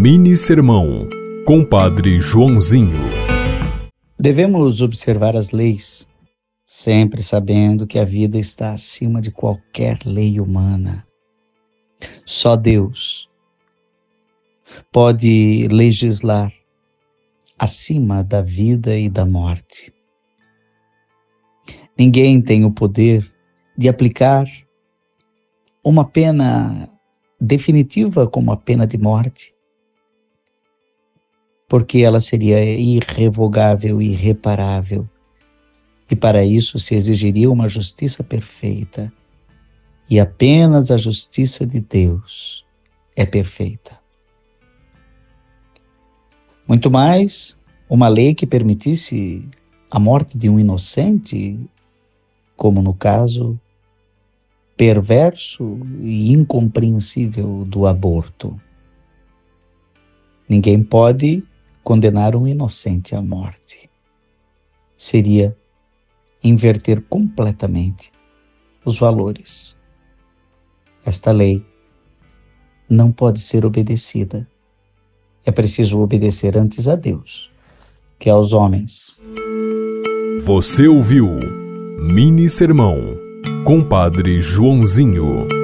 Mini Sermão, Compadre Joãozinho. Devemos observar as leis, sempre sabendo que a vida está acima de qualquer lei humana. Só Deus pode legislar acima da vida e da morte. Ninguém tem o poder de aplicar uma pena definitiva como a pena de morte, porque ela seria irrevogável e irreparável. E para isso se exigiria uma justiça perfeita. E apenas a justiça de Deus é perfeita. Muito mais, uma lei que permitisse a morte de um inocente, como no caso perverso e incompreensível do aborto. Ninguém pode condenar um inocente à morte. Seria inverter completamente os valores. Esta lei não pode ser obedecida. É preciso obedecer antes a Deus que aos homens. Você ouviu Mini Sermão, Compadre Joãozinho.